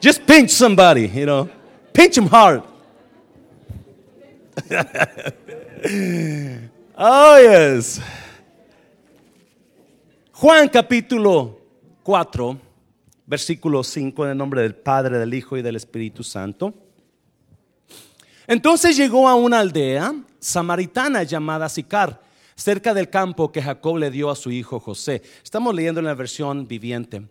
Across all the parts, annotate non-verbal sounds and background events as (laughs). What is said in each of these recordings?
Just pinch somebody, you know. Pinch him hard. (laughs) oh, yes. Juan capítulo 4, versículo 5, en el nombre del Padre, del Hijo y del Espíritu Santo. Entonces llegó a una aldea samaritana llamada Sicar, cerca del campo que Jacob le dio a su hijo José. Estamos leyendo en la versión viviente.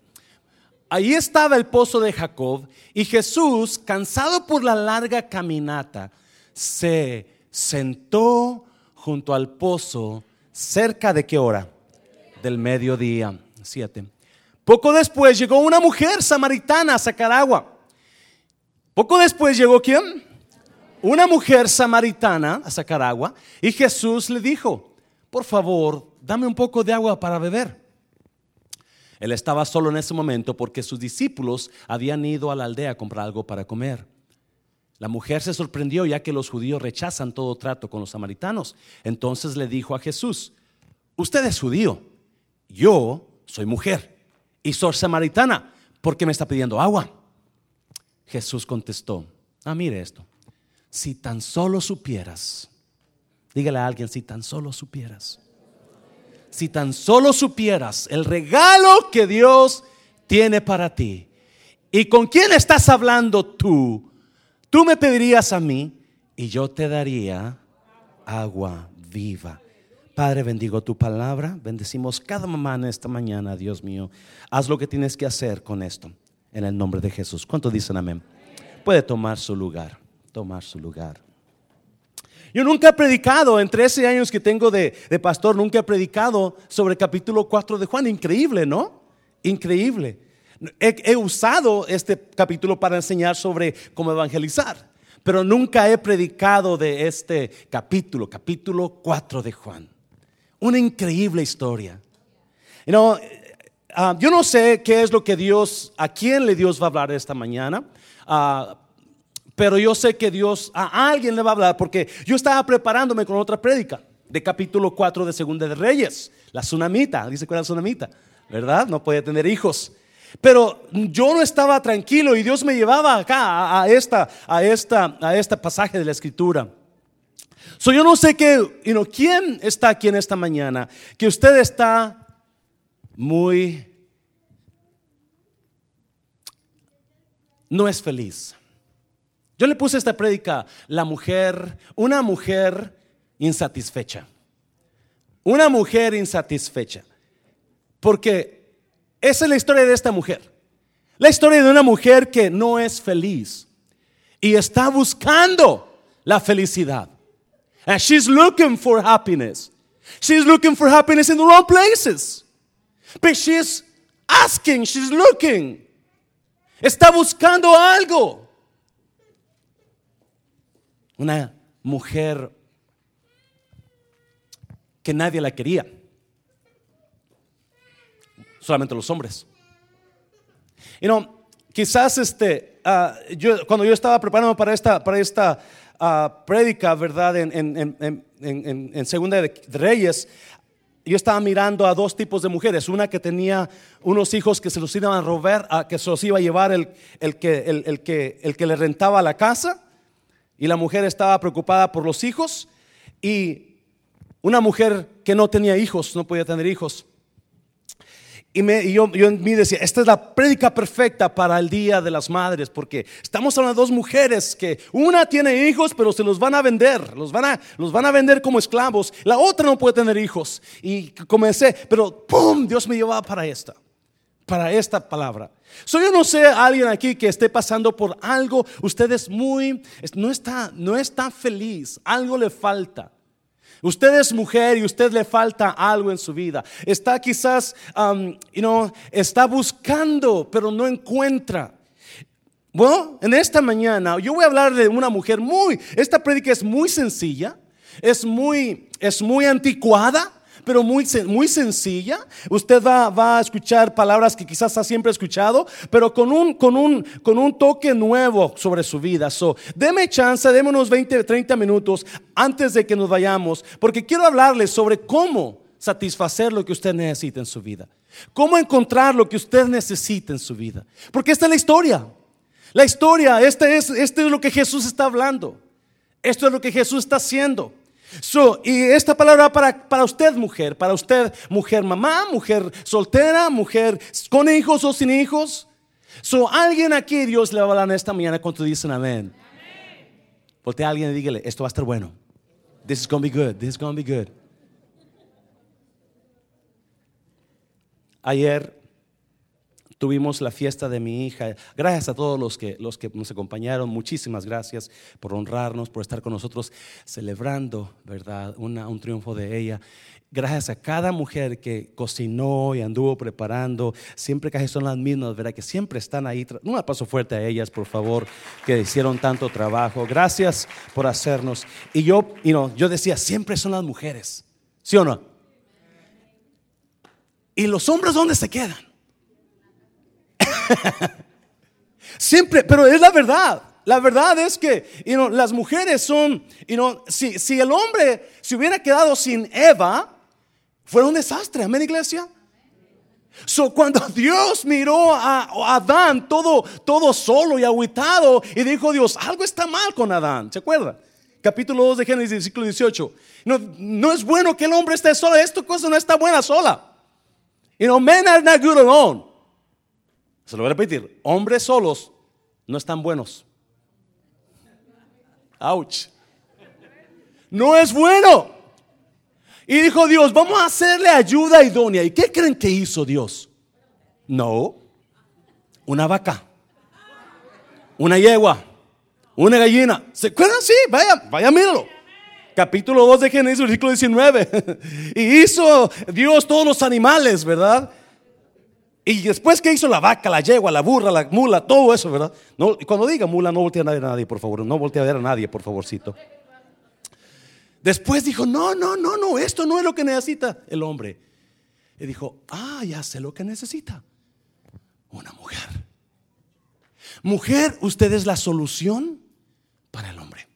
Ahí estaba el pozo de Jacob y Jesús, cansado por la larga caminata, se sentó junto al pozo cerca de qué hora? Del mediodía, siete. Poco después llegó una mujer samaritana a sacar agua. Poco después llegó quién? Una mujer samaritana a sacar agua y Jesús le dijo, por favor, dame un poco de agua para beber. Él estaba solo en ese momento porque sus discípulos habían ido a la aldea a comprar algo para comer. La mujer se sorprendió ya que los judíos rechazan todo trato con los samaritanos. Entonces le dijo a Jesús, usted es judío, yo soy mujer y soy samaritana, ¿por qué me está pidiendo agua? Jesús contestó, ah, mire esto, si tan solo supieras, dígale a alguien, si tan solo supieras, si tan solo supieras el regalo que Dios tiene para ti y con quién estás hablando tú, Tú me pedirías a mí y yo te daría agua viva. Padre, bendigo tu palabra. Bendecimos cada mamá en esta mañana, Dios mío. Haz lo que tienes que hacer con esto. En el nombre de Jesús. ¿Cuántos dicen amén? Puede tomar su lugar. Tomar su lugar. Yo nunca he predicado, en 13 años que tengo de, de pastor, nunca he predicado sobre el capítulo 4 de Juan. Increíble, ¿no? Increíble. He, usado este capítulo para enseñar sobre cómo evangelizar, pero nunca he predicado de este capítulo, capítulo 4 de Juan. Una increíble historia. Ah, yo no sé qué es lo que Dios, a quién le Dios va a hablar esta mañana, ah, pero yo sé que Dios a alguien le va a hablar porque yo estaba preparándome con otra prédica de capítulo 4 de Segunda de Reyes, la tsunamita, dice cuál es la tsunamita, ¿verdad? No puede tener hijos. Pero yo no estaba tranquilo y Dios me llevaba acá a, esta, a, esta, a este pasaje de la escritura. So yo no sé qué, quién está aquí en esta mañana, que usted está muy, no es feliz. Yo le puse esta prédica, la mujer, una mujer insatisfecha. Una mujer insatisfecha. Porque esa es la historia de esta mujer. La historia de una mujer que no es feliz y está buscando la felicidad. And she's looking for happiness. She's looking for happiness in the wrong places. But she's asking, she's looking. Está buscando algo. Una mujer que nadie la quería solamente los hombres. Y no, quizás este, ah, yo, cuando yo estaba preparándome para esta, para esta uh, prédica, ¿verdad? En, en, en, en, Segunda de Reyes, yo estaba mirando a dos tipos de mujeres. Una que tenía unos hijos que se los iban a robar, a, que se los iba a llevar el, el, que, el, el, que, el que le rentaba la casa. Y la mujer estaba preocupada por los hijos. Y una mujer que no tenía hijos, no podía tener hijos. Y, me, yo, en mí decía, esta es la prédica perfecta para el Día de las Madres, porque estamos hablando de dos mujeres que una tiene hijos, pero se los van a vender, los van a, los van a vender como esclavos. La otra no puede tener hijos. Y comencé, pero ¡pum! Dios me llevaba para esta, para esta palabra. So, yo no sé alguien aquí que esté pasando por algo, usted es muy, no está, no está feliz, algo le falta. Usted es mujer y usted le falta algo en su vida. Está quizás, um, you know, está buscando, pero no encuentra. Bueno, en esta mañana yo voy a hablar de una mujer muy, esta prédica es muy sencilla, es muy, es muy anticuada, pero muy, muy sencilla. Usted va, va, a escuchar palabras que quizás ha siempre escuchado, pero con un, con un, con un toque nuevo sobre su vida. So, deme chance, deme unos 20, 30 minutos antes de que nos vayamos, porque quiero hablarles sobre cómo satisfacer lo que usted necesita en su vida. ¿Cómo encontrar lo que usted necesita en su vida? Porque esta es la historia. La historia, este es, este es lo que Jesús está hablando. Esto es lo que Jesús está haciendo. Y esta palabra para, para usted, mujer, para usted, mujer mamá, mujer soltera, mujer con hijos o sin hijos. So, alguien aquí, Dios le va a hablar esta mañana cuando dicen amén. Porque a alguien y dígale, esto va a estar bueno. This is going to be good. This is going to be good. Ayer tuvimos la fiesta de mi hija. Gracias a todos los que, los que nos acompañaron. Muchísimas gracias por honrarnos, por estar con nosotros celebrando, ¿verdad? un triunfo de ella. Gracias a cada mujer que cocinó y anduvo preparando. Siempre casi son las mismas, ¿verdad? Que siempre están ahí. Un paso fuerte a ellas, por favor, que hicieron tanto trabajo. Gracias por hacernos. Y yo, y no, yo decía, siempre son las mujeres. ¿Sí o no? ¿Y los hombres dónde se quedan? (laughs) Siempre, pero es la verdad. La verdad es que las mujeres son, si, si el hombre se hubiera quedado sin Eva, fuera un desastre. Amén, iglesia. So, cuando (laughs) Dios miró a, Adán todo, todo solo y aguitado y dijo Dios, algo está mal con Adán, ¿se acuerda? Capítulo 2 de Génesis, versículo 18. No, no es bueno que el hombre esté solo, esta cosa no está buena sola. You know, men are not good alone. Se lo voy a repetir. Hombres solos no están buenos. Ouch. No es bueno. Y dijo Dios, vamos a hacerle ayuda idónea. ¿Y qué creen que hizo Dios? No. Una vaca. Una yegua. Una gallina. ¿Se acuerdan? Sí, vaya, vaya, míralo capítulo 2 de Génesis, versículo 19. (laughs) y hizo Dios todos los animales, ¿verdad? Y después que hizo la vaca, la yegua, la burra, la mula, todo eso, ¿verdad? No, cuando diga mula, no voltea a ver a nadie, por favor. No voltea a ver a nadie, por favorcito. Después dijo, no, no, no, no, esto no es lo que necesita el hombre. Y dijo, ah, ya sé lo que necesita. Una mujer. Mujer, usted es la solución para el hombre.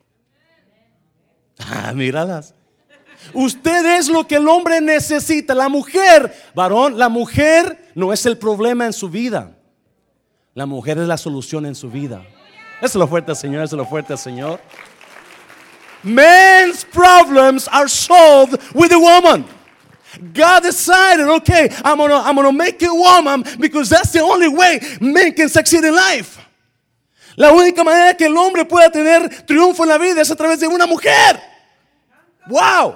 Ah, míralas. Usted es lo que el hombre necesita. La mujer, varón, la mujer no es el problema en su vida. La mujer es la solución en su vida. Eso es lo fuerte, Señor. Eso es lo fuerte, Señor. Men's problems are solved with a woman. God decided, okay, I'm gonna, I'm gonna make a woman because that's the only way men can succeed in life. La única manera que el hombre pueda tener triunfo en la vida es a través de una mujer. ¡Wow!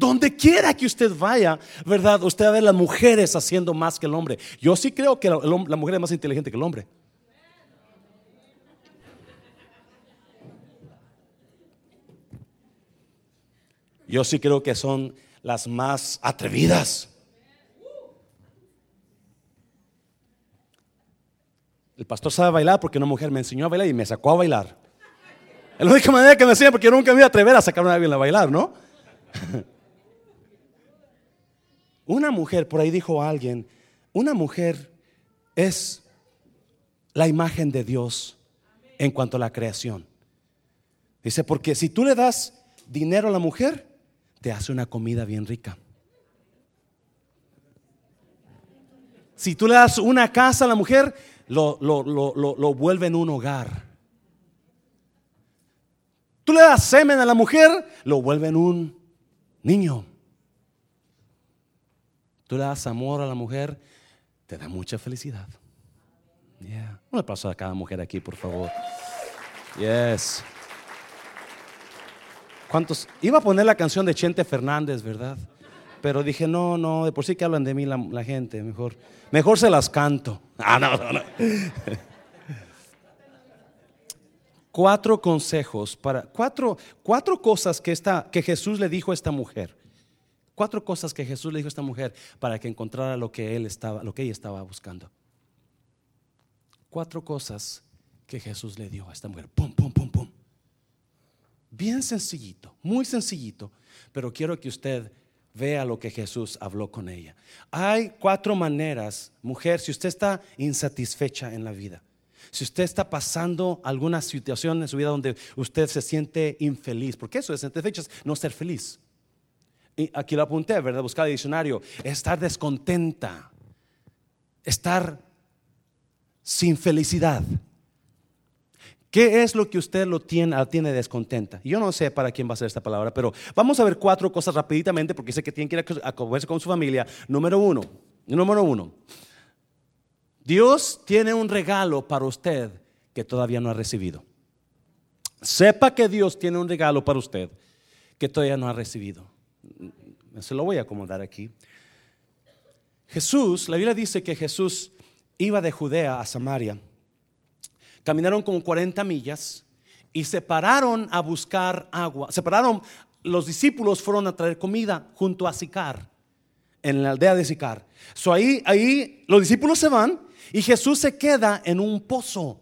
Donde quiera que usted vaya, ¿verdad? Usted va a ver las mujeres haciendo más que el hombre. Yo sí creo que la, mujer es más inteligente que el hombre. Yo sí creo que son las más atrevidas. El pastor sabe bailar porque una mujer me enseñó a bailar y me sacó a bailar. Es la única manera que me enseña porque yo nunca me iba a atrever a sacar a alguien a bailar, ¿no? (laughs) Una mujer, por ahí dijo alguien, una mujer es la imagen de Dios en cuanto a la creación. Dice, porque si tú le das dinero a la mujer, te hace una comida bien rica. Si tú le das una casa a la mujer, lo, lo vuelve en un hogar. Tú le das semen a la mujer, lo vuelven un niño. Tú le das amor a la mujer, te da mucha felicidad. Un aplauso a cada mujer aquí, por favor. Yes. ¿Cuántos? Iba a poner la canción de Chente Fernández, ¿verdad? Pero dije, no, no, de por sí que hablan de mí la, la gente, mejor, mejor se las canto. (laughs) Ah, no, no, no cuatro consejos para cuatro, cuatro cosas que, esta, que Jesús le dijo a esta mujer. Cuatro cosas que Jesús le dijo a esta mujer para que encontrara lo que él estaba, lo que ella estaba buscando. Cuatro cosas que Jesús le dio a esta mujer. Pum, pum, pum, pum. Bien sencillito, muy sencillito, pero quiero que usted vea lo que Jesús habló con ella. Hay cuatro maneras, mujer, si usted está insatisfecha en la vida, si usted está pasando alguna situación en su vida donde usted se siente infeliz, porque eso es entre fechas no ser feliz. Aquí lo apunté, ¿verdad? Buscar el diccionario, estar descontenta, estar sin felicidad. ¿Qué es lo que usted lo tiene, tiene descontenta? Yo no sé para quién va a ser esta palabra, pero vamos a ver cuatro cosas rapiditamente porque sé que tiene que ir a comerse con su familia. Número uno, número uno. Dios tiene un regalo para usted que todavía no ha recibido. Sepa que Dios tiene un regalo para usted que todavía no ha recibido. Se lo voy a acomodar aquí. Jesús, la Biblia dice que Jesús iba de Judea a Samaria Caminaron como 40 millas y se pararon a buscar agua. Se pararon, los discípulos fueron a traer comida junto a Sicar, en la aldea de Sicar. So ahí, ahí los discípulos se van y Jesús se queda en un pozo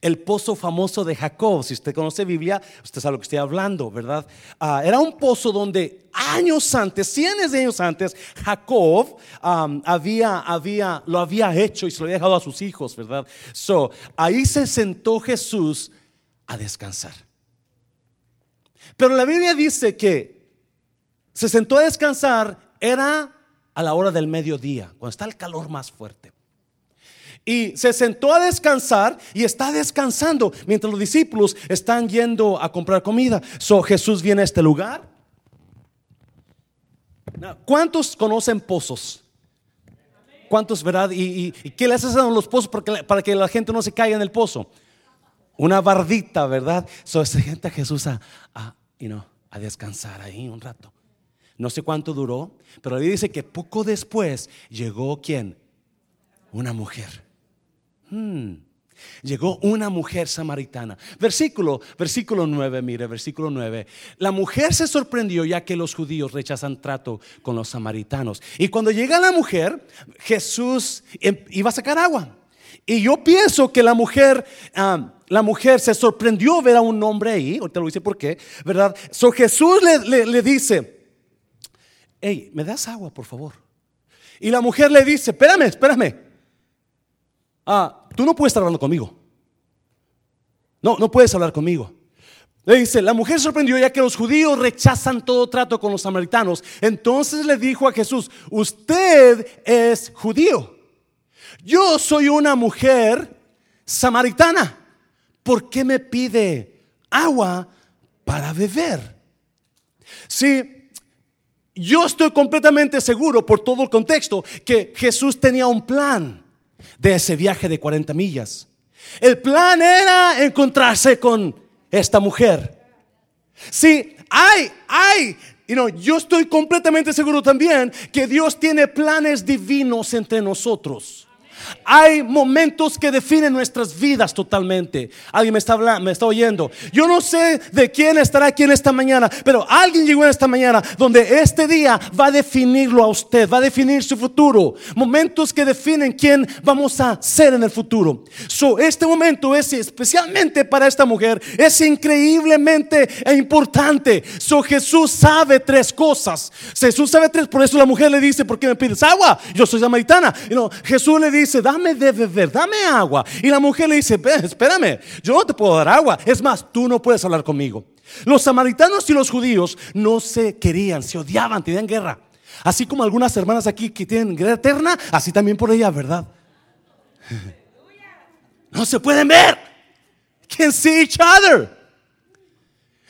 el pozo famoso de Jacob. Si usted conoce Biblia, usted sabe lo que estoy hablando, ¿verdad? Ah, era un pozo donde años antes, cientos de años antes, Jacob había, había, lo había hecho y se lo había dejado a sus hijos, ¿verdad? So, ahí se sentó Jesús a descansar. Pero la Biblia dice que se sentó a descansar era a la hora del mediodía, cuando está el calor más fuerte y se sentó a descansar y está descansando mientras los discípulos están yendo a comprar comida. So Jesús viene a este lugar. ¿Cuántos conocen pozos? ¿Cuántos, verdad? ¿Y, qué le hacen a los pozos para que, la gente no se caiga en el pozo? Una bardita, ¿verdad? So se gente a Jesús a, a, a descansar ahí un rato. No sé cuánto duró, pero ahí dice que poco después llegó quién? Una mujer. Hmm. Llegó una mujer samaritana. Versículo, versículo 9, mire, versículo 9. La mujer se sorprendió ya que los judíos rechazan trato con los samaritanos. Y cuando llega la mujer, Jesús em, iba a sacar agua. Y yo pienso que la mujer, la mujer se sorprendió ver a un hombre ahí, ahorita lo dice por qué, ¿verdad? So Jesús le, le dice, hey, ¿me das agua, por favor? Y la mujer le dice, espérame, espérame ah, tú no puedes estar hablando conmigo. No, no puedes hablar conmigo. Le dice, la mujer sorprendió ya que los judíos rechazan todo trato con los samaritanos. Entonces le dijo a Jesús, usted es judío. Yo soy una mujer samaritana. ¿Por qué me pide agua para beber? Sí, yo estoy completamente seguro por todo el contexto que Jesús tenía un plan de ese viaje de 40 millas. El plan era encontrarse con esta mujer. Sí, hay, hay, yo estoy completamente seguro también que Dios tiene planes divinos entre nosotros. Hay momentos que definen nuestras vidas totalmente. Alguien me está hablando, me está oyendo. Yo no sé de quién estará aquí en esta mañana, pero alguien llegó en esta mañana donde este día va a definirlo a usted, va a definir su futuro. Momentos que definen quién vamos a ser en el futuro. So, este momento es especialmente para esta mujer, es increíblemente importante. So, Jesús sabe tres cosas. Jesús sabe tres, por eso la mujer le dice, ¿por qué me pides agua? Yo soy samaritana. Y no, Jesús le dice, dame de beber, dame agua. Y la mujer le dice, espérame, yo no te puedo dar agua. Es más, tú no puedes hablar conmigo. Los samaritanos y los judíos no se querían, se odiaban, tenían guerra. Así como algunas hermanas aquí que tienen guerra eterna, así también por ella, ¿verdad? (laughs) No se pueden ver. Can see each other.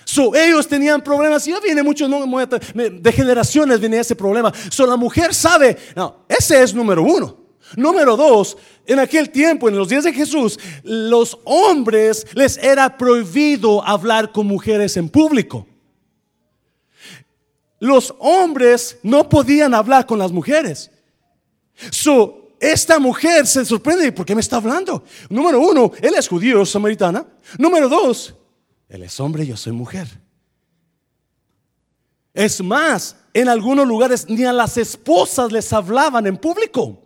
So, ellos tenían problemas y ya viene mucho de generaciones viene ese problema. So, la mujer sabe, no, ese es número uno. Número dos, en aquel tiempo, en los días de Jesús, los hombres les era prohibido hablar con mujeres en público. Los hombres no podían hablar con las mujeres. So, esta mujer se sorprende, ¿por qué me está hablando? Número uno, él es judío, samaritana. Número dos, él es hombre, yo soy mujer. Es más, en algunos lugares ni a las esposas les hablaban en público.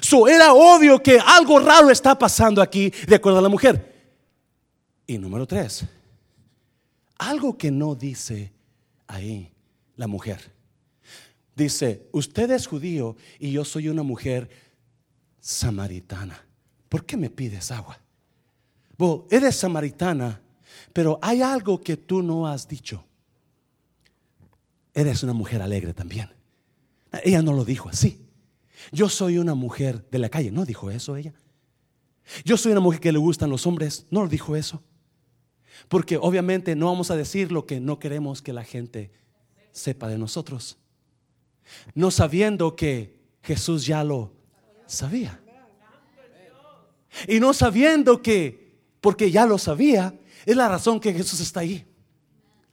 So, era obvio que algo raro está pasando aquí de acuerdo a la mujer. Y número tres, algo que no dice ahí la mujer. Dice, usted es judío y yo soy una mujer samaritana. ¿Por qué me pides agua? Eres samaritana, pero hay algo que tú no has dicho. eres una mujer alegre también. Ella no lo dijo así. Yo soy una mujer de la calle, no dijo eso ella. Yo soy una mujer que le gustan los hombres, no dijo eso. Porque obviamente no vamos a decir lo que no queremos que la gente sepa de nosotros. No sabiendo que Jesús ya lo sabía. Y no sabiendo que, porque ya lo sabía, es la razón que Jesús está ahí.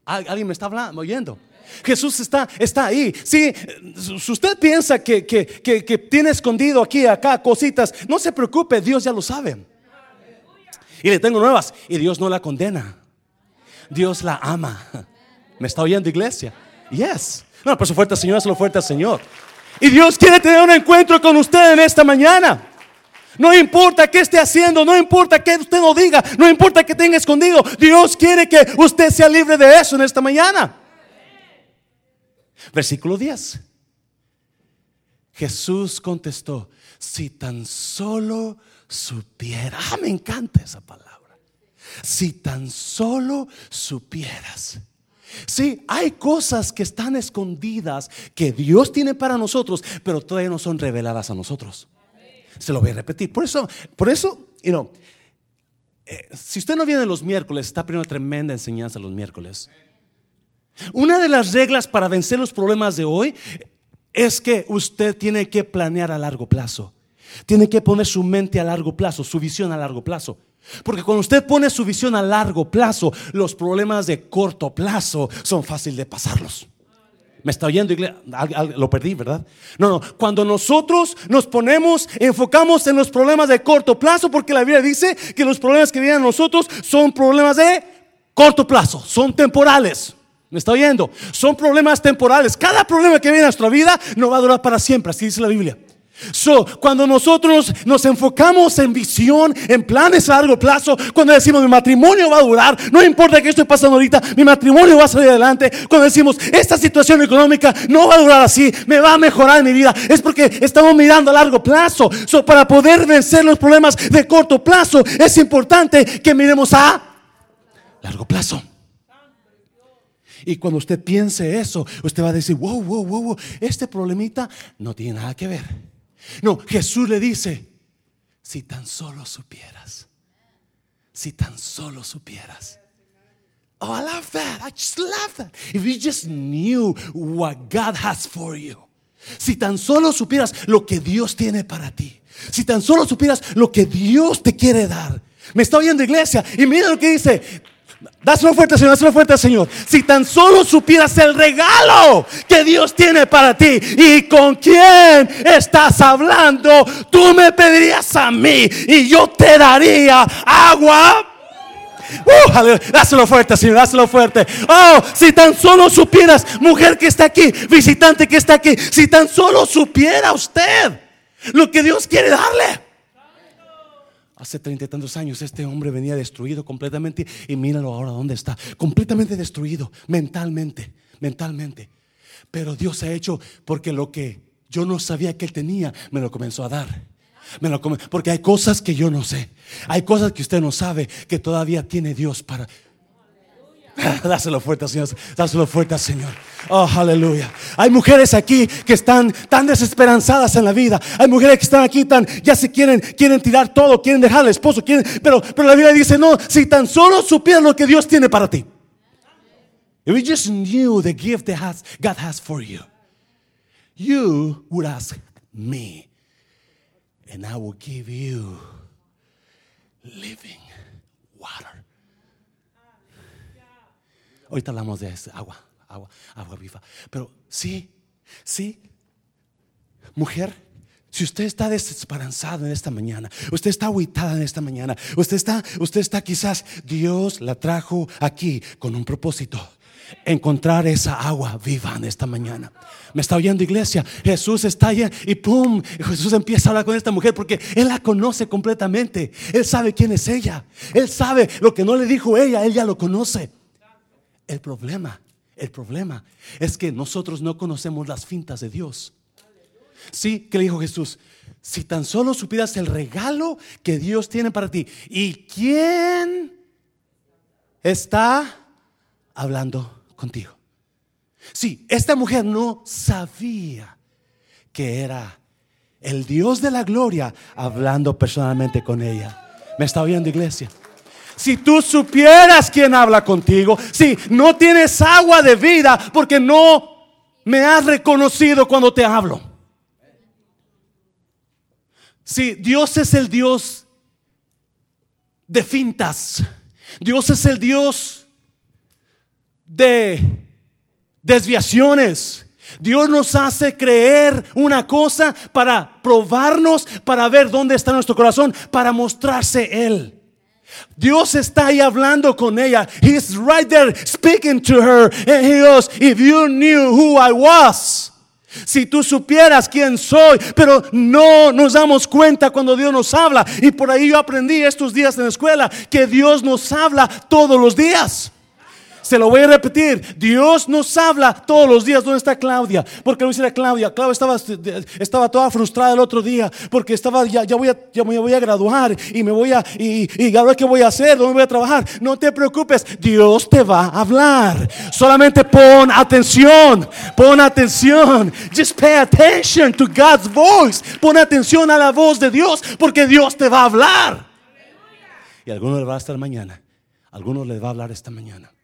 ¿Alguien me está hablando, oyendo? Jesús está, está ahí. Si, usted piensa que, que, tiene escondido aquí, acá cositas, no se preocupe, Dios ya lo sabe. Y le tengo nuevas. Y Dios no la condena. Dios la ama. ¿Me está oyendo, iglesia? Yes. No, por su fuerte Señor, es lo fuerte Señor. Y Dios quiere tener un encuentro con usted en esta mañana. No importa qué esté haciendo, no importa que usted no diga, no importa que tenga escondido. Dios quiere que usted sea libre de eso en esta mañana. Versículo 10. Jesús contestó, si tan solo supiera, ah, me encanta esa palabra, si tan solo supieras. Sí, hay cosas que están escondidas que Dios tiene para nosotros, pero todavía no son reveladas a nosotros. Se lo voy a repetir. Por eso, por eso, you know, eh, si usted no viene los miércoles, está aprendiendo tremenda enseñanza los miércoles. Una de las reglas para vencer los problemas de hoy es que usted tiene que planear a largo plazo. Tiene que poner su mente a largo plazo, su visión a largo plazo. Porque cuando usted pone su visión a largo plazo, los problemas de corto plazo son fáciles de pasarlos. ¿Me está oyendo, Lo perdí, ¿verdad? No, no. Cuando nosotros nos ponemos, enfocamos en los problemas de corto plazo, porque la Biblia dice que los problemas que vienen a nosotros son problemas de corto plazo, son temporales. ¿Me está oyendo? Son problemas temporales. Cada problema que viene a nuestra vida no va a durar para siempre, así dice la Biblia. So, cuando nosotros nos enfocamos en visión, en planes a largo plazo, cuando decimos mi matrimonio va a durar, no importa qué estoy pasando ahorita, mi matrimonio va a salir adelante, cuando decimos esta situación económica no va a durar así, me va a mejorar mi vida, es porque estamos mirando a largo plazo. So, para poder vencer los problemas de corto plazo, es importante que miremos a largo plazo. Y cuando usted piense eso, usted va a decir, wow, wow, wow, wow, este problemita no tiene nada que ver no, Jesús le dice, si tan solo supieras, si tan solo supieras. Oh, I love that. I just love that. If you just knew what God has for you. Si tan solo supieras lo que Dios tiene para ti. Si tan solo supieras lo que Dios te quiere dar. Me está oyendo iglesia y mira lo que dice. Dáselo fuerte, Señor, dáselo fuerte, Señor. Si tan solo supieras el regalo que Dios tiene para ti y con quién estás hablando, tú me pedirías a mí y yo te daría agua. Uh, dáselo fuerte, Señor, dáselo fuerte. Oh, si tan solo supieras, mujer que está aquí, visitante que está aquí, si tan solo supiera usted lo que Dios quiere darle. Hace treinta y tantos años este hombre venía destruido completamente y míralo ahora dónde está. Completamente destruido mentalmente, mentalmente. Pero Dios ha hecho porque lo que yo no sabía que él tenía, me lo comenzó a dar. Me lo porque hay cosas que yo no sé. Hay cosas que usted no sabe que todavía tiene Dios para (laughs) Dáselo fuerte, Señor. Dáselo fuerte, Señor. Oh, aleluya. Hay mujeres aquí que están tan desesperanzadas en la vida. Hay mujeres que están aquí tan, ya se quieren, quieren tirar todo, quieren dejar al esposo, quieren, pero, pero la Biblia dice, no, si tan solo supieras lo que Dios tiene para ti. If you just knew the gift that has, God has for you, you would ask me, and I will give you living water. Ahorita hablamos de agua, agua, agua viva. Pero sí, sí, mujer, si usted está desesperanzado en esta mañana, usted está aguitada en esta mañana, usted está, usted está quizás, Dios la trajo aquí con un propósito. Encontrar esa agua viva en esta mañana. Me está oyendo iglesia. Jesús está allá y pum, Jesús empieza a hablar con esta mujer porque Él la conoce completamente. Él sabe quién es ella. Él sabe lo que no le dijo ella, Él ya lo conoce. El problema, el problema es que nosotros no conocemos las fintas de Dios. Sí, que le dijo Jesús, si tan solo supieras el regalo que Dios tiene para ti y quién está hablando contigo. Sí, esta mujer no sabía que era el Dios de la gloria hablando personalmente con ella. ¿Me está oyendo iglesia? Si tú supieras quién habla contigo, si no tienes agua de vida porque no me has reconocido cuando te hablo. Si Dios es el Dios de fintas, Dios es el Dios de desviaciones. Dios nos hace creer una cosa para probarnos, para ver dónde está nuestro corazón, para mostrarse Él. Dios está ahí hablando con ella. He's right there speaking to her. And he goes, If you knew who I was. Si tú supieras quién soy, pero no nos damos cuenta cuando Dios nos habla. Y por ahí yo aprendí estos días en la escuela que Dios nos habla todos los días. Se lo voy a repetir. Dios nos habla todos los días. ¿Dónde está Claudia? Porque lo dice Claudia. Claudia estaba, estaba toda frustrada el otro día porque estaba ya, ya, voy, a, ya voy a graduar y me voy a y, y ahora qué voy a hacer, dónde voy a trabajar. No te preocupes, Dios te va a hablar. Solamente pon atención, pon atención. Just pay attention to God's voice. Pon atención a la voz de Dios porque Dios te va a hablar. Y a algunos les va a estar mañana. A algunos les va a hablar esta mañana.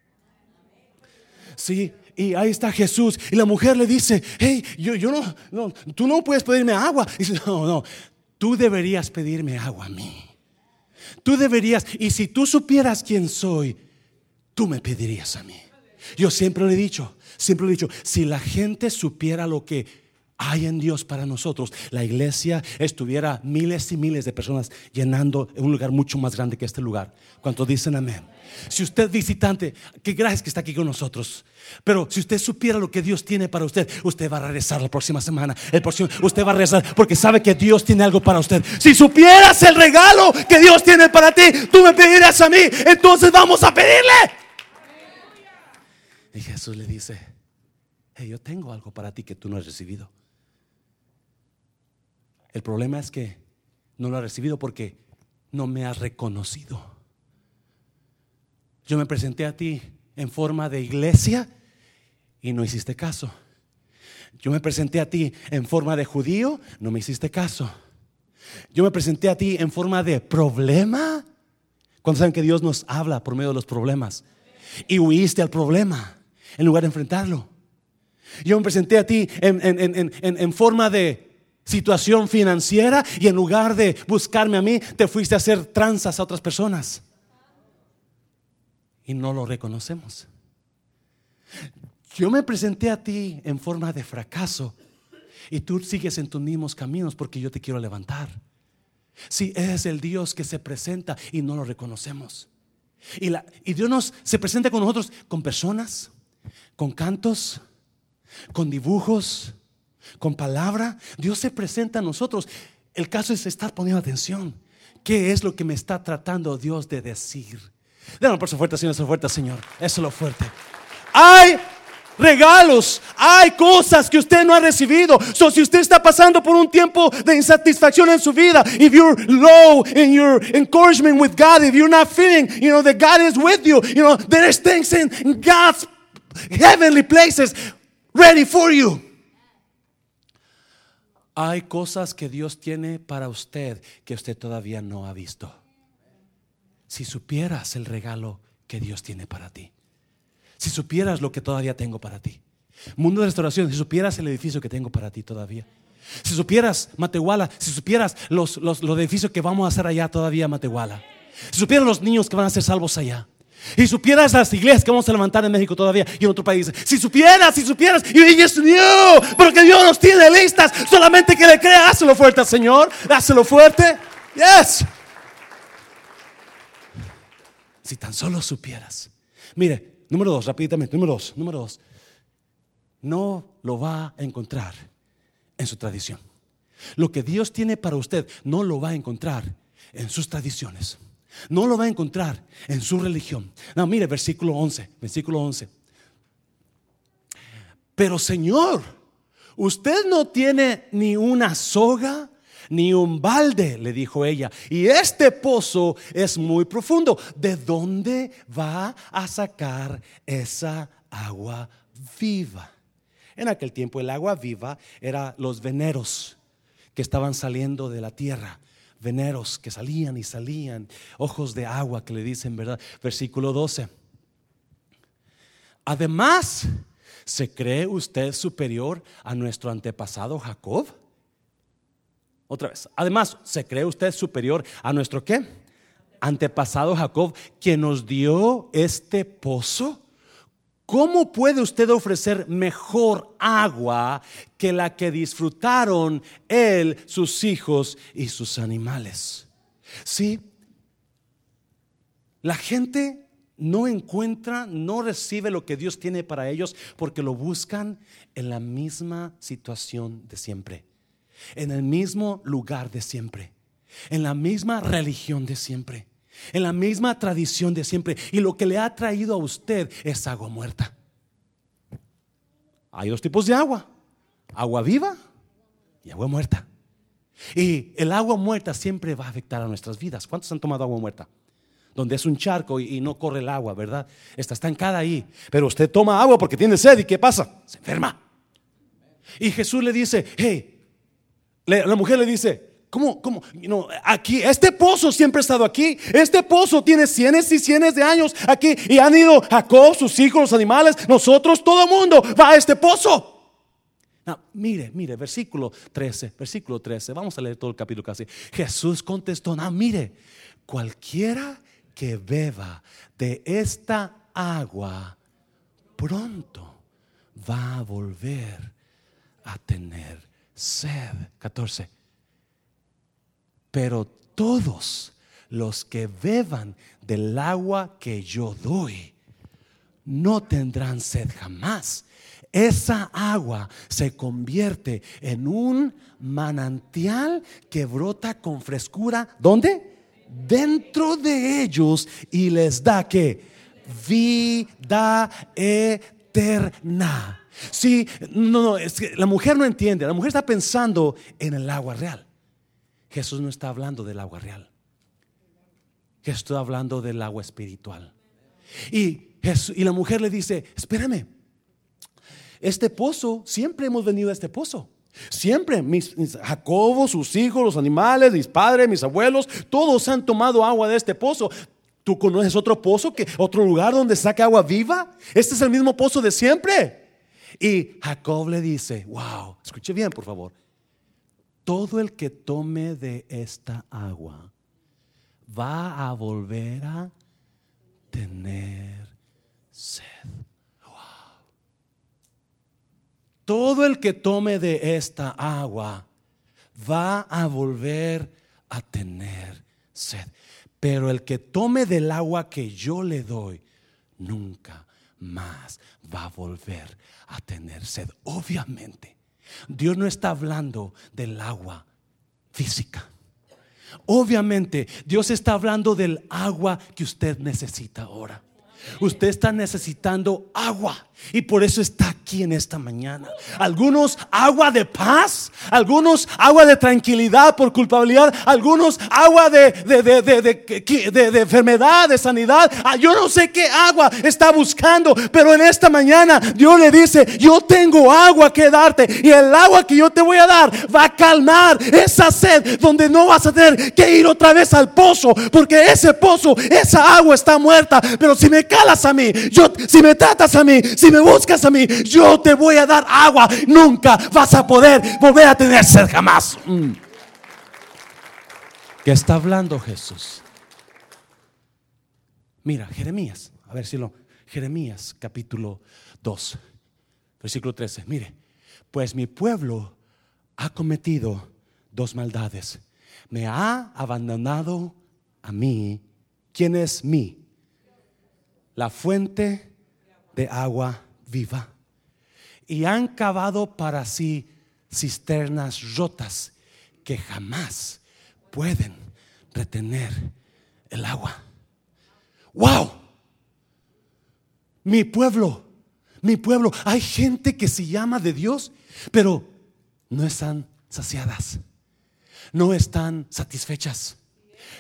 Sí, y ahí está Jesús. Y la mujer le dice, hey, yo, yo no, no, tú no puedes pedirme agua. Y dice, no, no, tú deberías pedirme agua a mí. Tú deberías, y si tú supieras quién soy, tú me pedirías a mí. Yo siempre le he dicho, siempre le he dicho, si la gente supiera lo que hay en Dios para nosotros, la iglesia estuviera miles y miles de personas llenando un lugar mucho más grande que este lugar. ¿Cuántos dicen amén? Si usted visitante, qué gracias que está aquí con nosotros. Pero si usted supiera lo que Dios tiene para usted, usted va a regresar la próxima semana. El próximo, usted va a regresar porque sabe que Dios tiene algo para usted. Si supieras el regalo que Dios tiene para ti, tú me pedirás a mí. Entonces vamos a pedirle. Y Jesús le dice, hey, yo tengo algo para ti que tú no has recibido. El problema es que no lo has recibido porque no me has reconocido. Yo me presenté a ti en forma de iglesia y no hiciste caso. Yo me presenté a ti en forma de judío, no me hiciste caso. Yo me presenté a ti en forma de problema. Cuando saben que Dios nos habla por medio de los problemas. Y huiste al problema en lugar de enfrentarlo. Yo me presenté a ti en, forma de situación financiera y en lugar de buscarme a mí, te fuiste a hacer tranzas a otras personas. Y no lo reconocemos. Yo me presenté a ti en forma de fracaso y tú sigues en tus mismos caminos porque yo te quiero levantar. Si es el Dios que se presenta y no lo reconocemos. Y, la, y Dios nos se presenta con nosotros con personas, con cantos, con dibujos, con palabra. Dios se presenta a nosotros. El caso es estar poniendo atención. ¿Qué es lo que me está tratando Dios de decir? Déjame por su fuerte, Señor, su fuerte, Señor. Eso es lo fuerte. Hay regalos, hay cosas que usted no ha recibido. So, si usted está pasando por un tiempo de insatisfacción en su vida, if you're low in your encouragement with God, if you're not feeling, you know, that God is with you, you know, there's things in God's heavenly places ready for you. Hay cosas que Dios tiene para usted que usted todavía no ha visto. Si supieras el regalo que Dios tiene para ti. Si supieras lo que todavía tengo para ti. Mundo de restauración, si supieras el edificio que tengo para ti todavía. Si supieras Matehuala, si supieras los, los, los edificios que vamos a hacer allá todavía Matehuala. Si supieras los niños que van a ser salvos allá. Si supieras las iglesias que vamos a levantar en México todavía y en otro país. Si supieras, si supieras. Y just knew. Porque Dios nos tiene listas. Solamente que le crea. Hazlo fuerte Señor. Hazlo fuerte. Yes. Si tan solo supieras. Mire, número dos, rápidamente. Número dos, número dos. No lo va a encontrar en su tradición. Lo que Dios tiene para usted no lo va a encontrar en sus tradiciones. No lo va a encontrar en su religión. No, mire, versículo 11, versículo 11. Pero Señor, usted no tiene ni una soga ni un balde, le dijo ella. Y este pozo es muy profundo. ¿De dónde va a sacar esa agua viva. En aquel tiempo el agua viva era los veneros que estaban saliendo de la tierra. Veneros que salían y salían, ojos de agua que le dicen, ¿verdad? Versículo 12. Además, ¿se cree usted superior a nuestro antepasado Jacob? Otra vez. Además, ¿se cree usted superior a nuestro qué? Antepasado Jacob, quien nos dio este pozo. ¿Cómo puede usted ofrecer mejor agua que la que disfrutaron él, sus hijos y sus animales? Sí, la gente no encuentra, no recibe lo que Dios tiene para ellos porque lo buscan en la misma situación de siempre, en el mismo lugar de siempre, en la misma religión de siempre en la misma tradición de siempre. Y lo que le ha traído a usted es agua muerta. Hay dos tipos de agua, agua viva y agua muerta. Y el agua muerta siempre va a afectar a nuestras vidas. ¿Cuántos han tomado agua muerta? Donde es un charco y, no corre el agua, ¿verdad? Está estancada ahí. Pero usted toma agua porque tiene sed y ¿qué pasa? Se enferma. Y Jesús le dice, hey, la mujer le dice, ¿Cómo? ¿Cómo? No, aquí, este pozo siempre ha estado aquí. Este pozo tiene cientos y cientos de años aquí. Y han ido Jacob, sus hijos, los animales, nosotros, todo el mundo va a este pozo. mire, mire, versículo 13, versículo 13. Vamos a leer todo el capítulo casi. Jesús contestó, no, mire, cualquiera que beba de esta agua, pronto va a volver a tener sed. 14 pero todos los que beban del agua que yo doy no tendrán sed jamás. Esa agua se convierte en un manantial que brota con frescura. ¿Dónde? Dentro de ellos y les da que vida eterna. Sí, no, no, es que la mujer no entiende. La mujer está pensando en el agua real. Jesús no está hablando del agua real. Jesús está hablando del agua espiritual. Y, y la mujer le dice, espérame, este pozo, siempre hemos venido a este pozo. Siempre, mis, Jacobo, sus hijos, los animales, mis padres, mis abuelos, todos han tomado agua de este pozo. ¿Tú conoces otro pozo, que, otro lugar donde saque agua viva? Este es el mismo pozo de siempre. Y Jacob le dice, wow, escuche bien, por favor todo el que tome de esta agua va a volver a tener sed. Todo el que tome de esta agua va a volver a tener sed. Pero el que tome del agua que yo le doy, nunca más va a volver a tener sed. Obviamente, Dios no está hablando del agua física. Obviamente, Dios está hablando del agua que usted necesita ahora. Usted está necesitando agua y por eso está aquí en esta mañana. Algunos agua de paz, algunos agua de tranquilidad por culpabilidad, algunos agua de, de, enfermedad, de sanidad. Ah, yo no sé qué agua está buscando, pero en esta mañana Dios le dice, yo tengo agua que darte y el agua que yo te voy a dar va a calmar esa sed donde no vas a tener que ir otra vez al pozo, porque ese pozo, esa agua está muerta, pero si me calas a mí, yo, si me tratas a mí, si me buscas a mí, yo te voy a dar agua. Nunca vas a poder volver a tener sed jamás. Mm. ¿Qué está hablando Jesús? Mira, Jeremías, a ver si lo. Jeremías capítulo 2, versículo 13. Mire, pues mi pueblo ha cometido dos maldades. Me ha abandonado a mí. ¿Quién es mí? la fuente de agua viva. Y han cavado para sí cisternas rotas que jamás pueden retener el agua. ¡Wow! Mi pueblo, mi pueblo, hay gente que se llama de Dios, pero no están saciadas, no están satisfechas,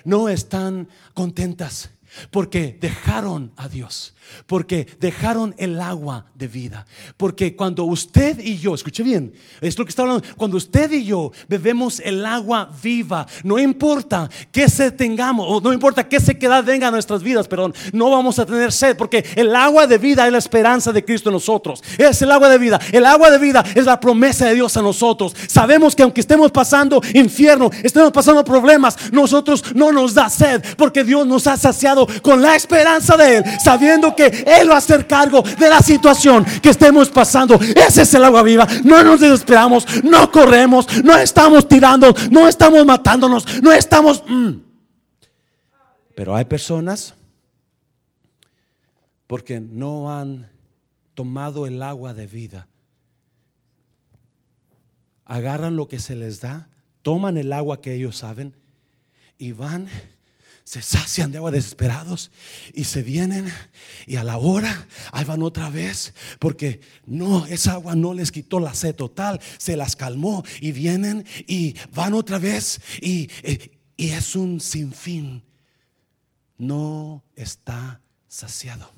no están contentas Porque dejaron a Dios. Porque dejaron el agua de vida. Porque cuando usted y yo, escuche bien, es lo que está hablando, cuando usted y yo bebemos el agua viva, no importa que se tengamos, o no importa qué sequedad venga a nuestras vidas, perdón, no vamos a tener sed, porque el agua de vida es la esperanza de Cristo en nosotros. Es el agua de vida. El agua de vida es la promesa de Dios a nosotros. Sabemos que aunque estemos pasando infierno, estemos pasando problemas, nosotros no nos da sed, porque Dios nos ha saciado con la esperanza de Él, sabiendo que Él va a hacer cargo de la situación que estemos pasando. Ese es el agua viva. No nos desesperamos, no corremos, no estamos tirando, no estamos matándonos, no estamos... Mm. Pero hay personas porque no han tomado el agua de vida. Agarran lo que se les da, toman el agua que ellos saben y van se sacian de agua desesperados y se vienen y a la hora ahí van otra vez porque no, esa agua no les quitó la sed total, se las calmó y vienen y van otra vez y, y es un sinfín. No está saciado,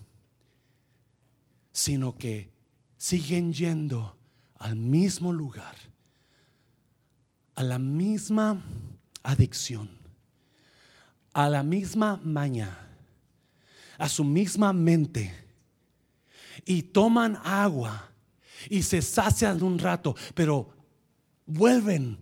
sino que siguen yendo al mismo lugar, a la misma adicción a la misma maña, a su misma mente, y toman agua y se sacian un rato, pero vuelven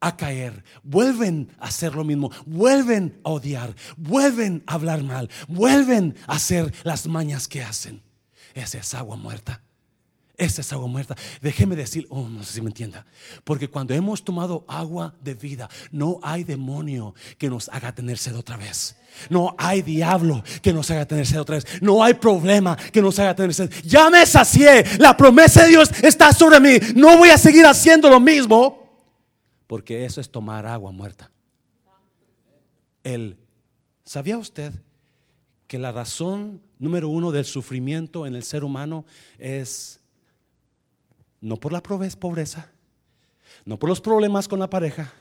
a caer, vuelven a hacer lo mismo, vuelven a odiar, vuelven a hablar mal, vuelven a hacer las mañas que hacen. Esa es agua muerta. Esa es agua muerta. Déjeme decir, oh, no sé si me entienda. Porque cuando hemos tomado agua de vida, no hay demonio que nos haga tener sed otra vez. No hay diablo que nos haga tener sed otra vez. No hay problema que nos haga tener sed. Ya me sacié. La promesa de Dios está sobre mí. No voy a seguir haciendo lo mismo. Porque eso es tomar agua muerta. El, ¿Sabía usted que la razón número uno del sufrimiento en el ser humano es no por la pobreza, no por los problemas con la pareja,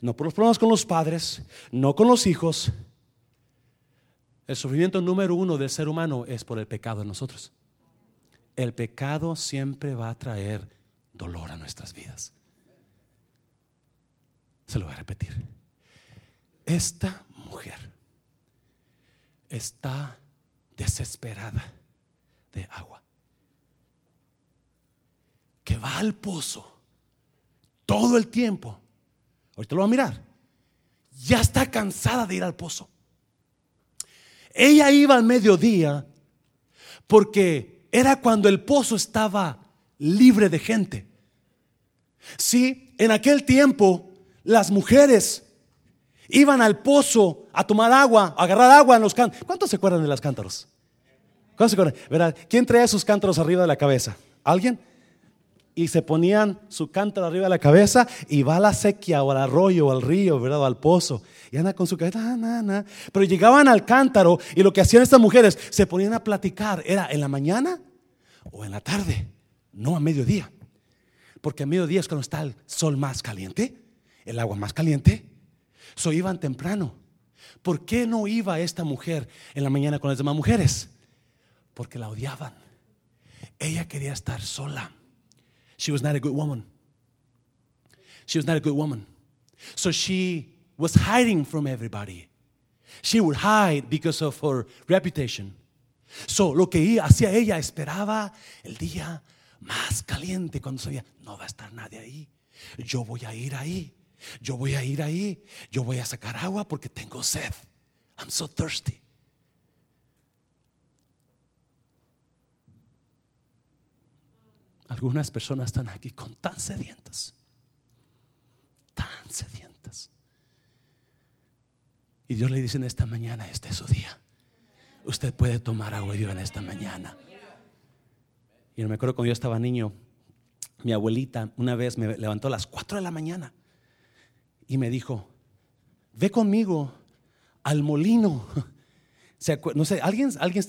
no por los problemas con los padres, no con los hijos. El sufrimiento número uno del ser humano es por el pecado en nosotros. El pecado siempre va a traer dolor a nuestras vidas. Se lo voy a repetir. Esta mujer está desesperada de agua que va al pozo todo el tiempo, ahorita lo va a mirar, ya está cansada de ir al pozo. Ella iba al mediodía porque era cuando el pozo estaba libre de gente. Sí, en aquel tiempo las mujeres iban al pozo a tomar agua, a agarrar agua en los cántaros. ¿Cuántos se acuerdan de los cántaros? ¿Cuántos se acuerdan? ¿Quién traía sus cántaros arriba de la cabeza? ¿Alguien? Y se ponían su cántaro arriba de la cabeza y va a la sequía o al arroyo o al río, ¿verdad? O al pozo. Y anda con su cabeza, ah, pero llegaban al cántaro y lo que hacían estas mujeres, se ponían a platicar. Era en la mañana o en la tarde, no a mediodía. Porque a mediodía es cuando está el sol más caliente, el agua más caliente. So iban temprano. ¿Por qué no iba esta mujer en la mañana con las demás mujeres? Porque la odiaban. Ella quería estar sola. She was not a good woman. She was not a good woman. So she was hiding from everybody. She would hide because of her reputation. So lo que hacía ella esperaba el día más caliente cuando sabía, no va a estar nadie ahí. Yo voy a ir ahí. Yo voy a ir ahí. Yo voy a sacar agua porque tengo sed. I'm so thirsty. Algunas personas están aquí con tan sedientas, tan sedientas. Y Dios le dice en esta mañana, este es su día. Usted puede tomar agua viva en esta mañana. Y me acuerdo cuando yo estaba niño, mi abuelita una vez me levantó a las 4 de la mañana y me dijo, ve conmigo al molino. (laughs) No sé, ¿alguien, alguien,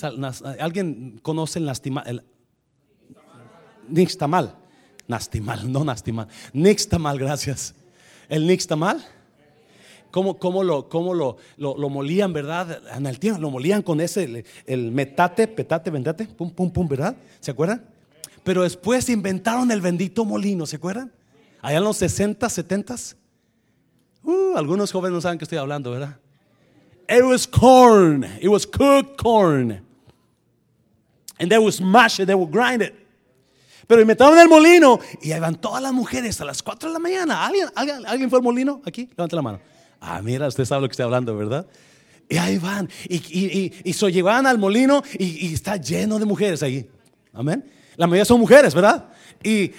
alguien conoce el, el Nixtamal. Nastimal, no Nastimal. Nixtamal, gracias. El Nixtamal cómo, cómo lo, cómo lo, lo, lo molían, ¿verdad? En el tiempo, lo molían con ese, el, metate, petate, vendate, pum, pum, pum, ¿verdad? ¿Se acuerdan? Pero después inventaron el bendito molino, ¿se acuerdan? Allá en los 60, 70. Uh, algunos jóvenes no saben que estoy hablando, ¿verdad? It was corn. It was cooked corn. And they would smash it, they would grind it. Pero inventaron el molino y ahí van todas las mujeres a las 4 de la mañana. ¿Alguien, alguien, ¿alguien fue al molino aquí? Levante la mano. Ah, mira, usted sabe lo que estoy hablando, ¿verdad? Y ahí van. Y, y, y, y so llegaban al molino y, y, está lleno de mujeres ahí. Amén. La mayoría son mujeres, ¿verdad? Y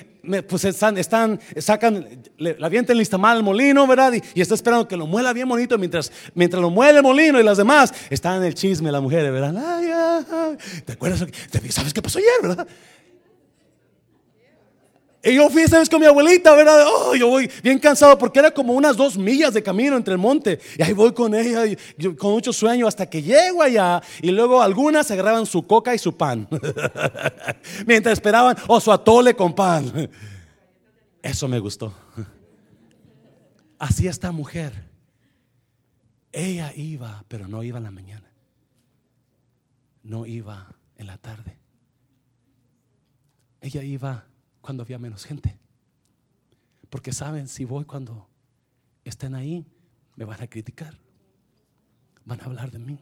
pues están, están sacan, le, la avientan el mal al molino, ¿verdad? Y, y, está esperando que lo muela bien bonito mientras, mientras lo muele el molino y las demás están en el chisme las mujeres, ¿verdad? Ay, ay, ay. ¿Te acuerdas? ¿Sabes qué pasó ayer, verdad? Y yo fui esa vez con mi abuelita, ¿verdad? Oh, yo voy bien cansado porque era como unas dos millas de camino entre el monte. Y ahí voy con ella, con mucho sueño, hasta que llego allá. Y luego algunas agarraban su coca y su pan. (laughs) Mientras esperaban, o oh, su atole con pan. Eso me gustó. Así esta mujer. Ella iba, pero no iba en la mañana. No iba en la tarde. Ella iba cuando había menos gente. Porque saben, si voy cuando estén ahí, me van a criticar. Van a hablar de mí.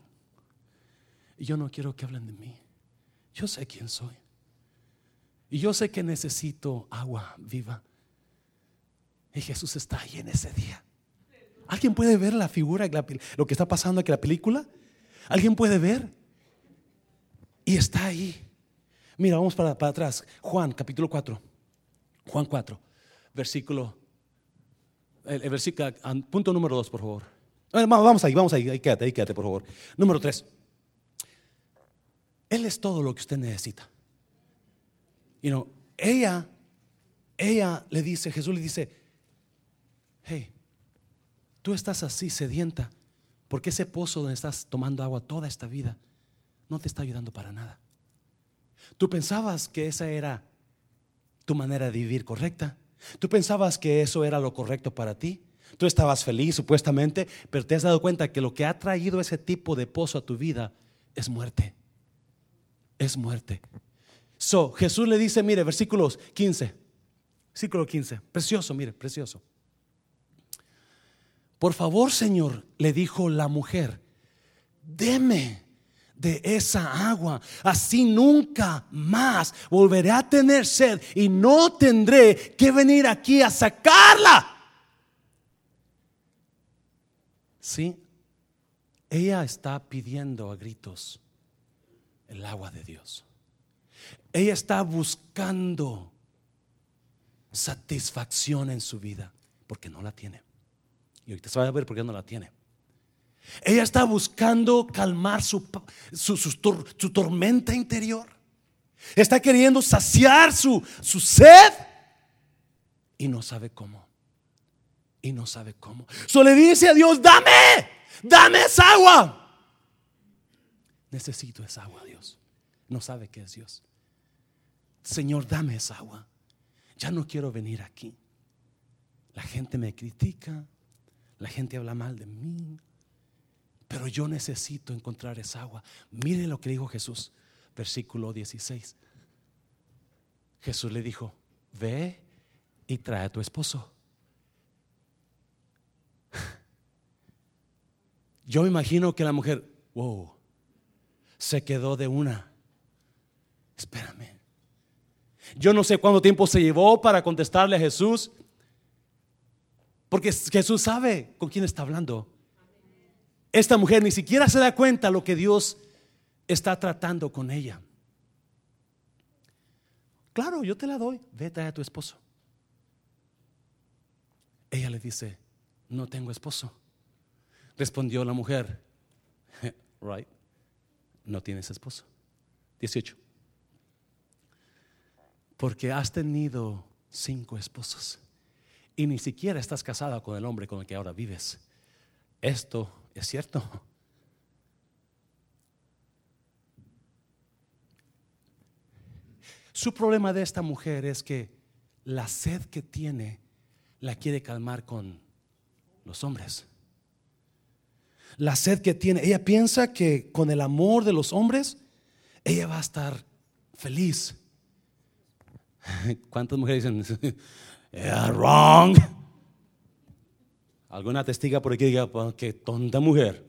Y yo no quiero que hablen de mí. Yo sé quién soy. Y yo sé que necesito agua viva. Y Jesús está ahí en ese día. ¿Alguien puede ver la figura, lo que está pasando aquí en la película? ¿Alguien puede ver? Y está ahí. Mira, vamos para, atrás. Juan, capítulo 4. Juan 4, versículo, el, versículo, punto número 2, por favor. Vamos ahí, vamos ahí, ahí quédate, ahí quédate, por favor. Número 3. Él es todo lo que usted necesita. Y no, ella, ella le dice, Jesús le dice, hey, tú estás así sedienta, porque ese pozo donde estás tomando agua toda esta vida no te está ayudando para nada. Tú pensabas que esa era tu manera de vivir correcta. Tú pensabas que eso era lo correcto para ti. Tú estabas feliz supuestamente, pero te has dado cuenta que lo que ha traído ese tipo de pozo a tu vida es muerte. Es muerte. So, Jesús le dice, mire, versículos 15. Versículo 15. Precioso, mire, precioso. Por favor, Señor, le dijo la mujer, deme de esa agua. Así nunca más volveré a tener sed y no tendré que venir aquí a sacarla. Sí, ella está pidiendo a gritos el agua de Dios. Ella está buscando satisfacción en su vida porque no la tiene. Y ahorita se va a ver por qué no la tiene. Ella está buscando calmar su, su, su, tormenta interior. Está queriendo saciar su, su sed y no sabe cómo. Y no sabe cómo. Solo le dice a Dios, dame, dame esa agua. Necesito esa agua, Dios. No sabe qué es Dios. Señor, dame esa agua. Ya no quiero venir aquí. La gente me critica. La gente habla mal de mí. Pero yo necesito encontrar esa agua. Mire lo que dijo Jesús, versículo 16. Jesús le dijo, ve y trae a tu esposo. (laughs) Yo me imagino que la mujer, wow, se quedó de una. Espérame. Yo no sé cuánto tiempo se llevó para contestarle a Jesús, porque Jesús sabe con quién está hablando. Esta mujer ni siquiera se da cuenta lo que Dios está tratando con ella. Claro, yo te la doy, vete a tu esposo. Ella le dice, no tengo esposo. Respondió la mujer, (laughs) right, no tienes esposo. 18. Porque has tenido cinco esposos y ni siquiera estás casada con el hombre con el que ahora vives. Esto es cierto. Su problema de esta mujer es que la sed que tiene la quiere calmar con los hombres. la sed que tiene. Ella piensa que con el amor de los hombres, ella va a estar feliz. (laughs) ¿Cuántas mujeres dicen, wrong? Alguna testiga por aquí diga, qué tonta mujer.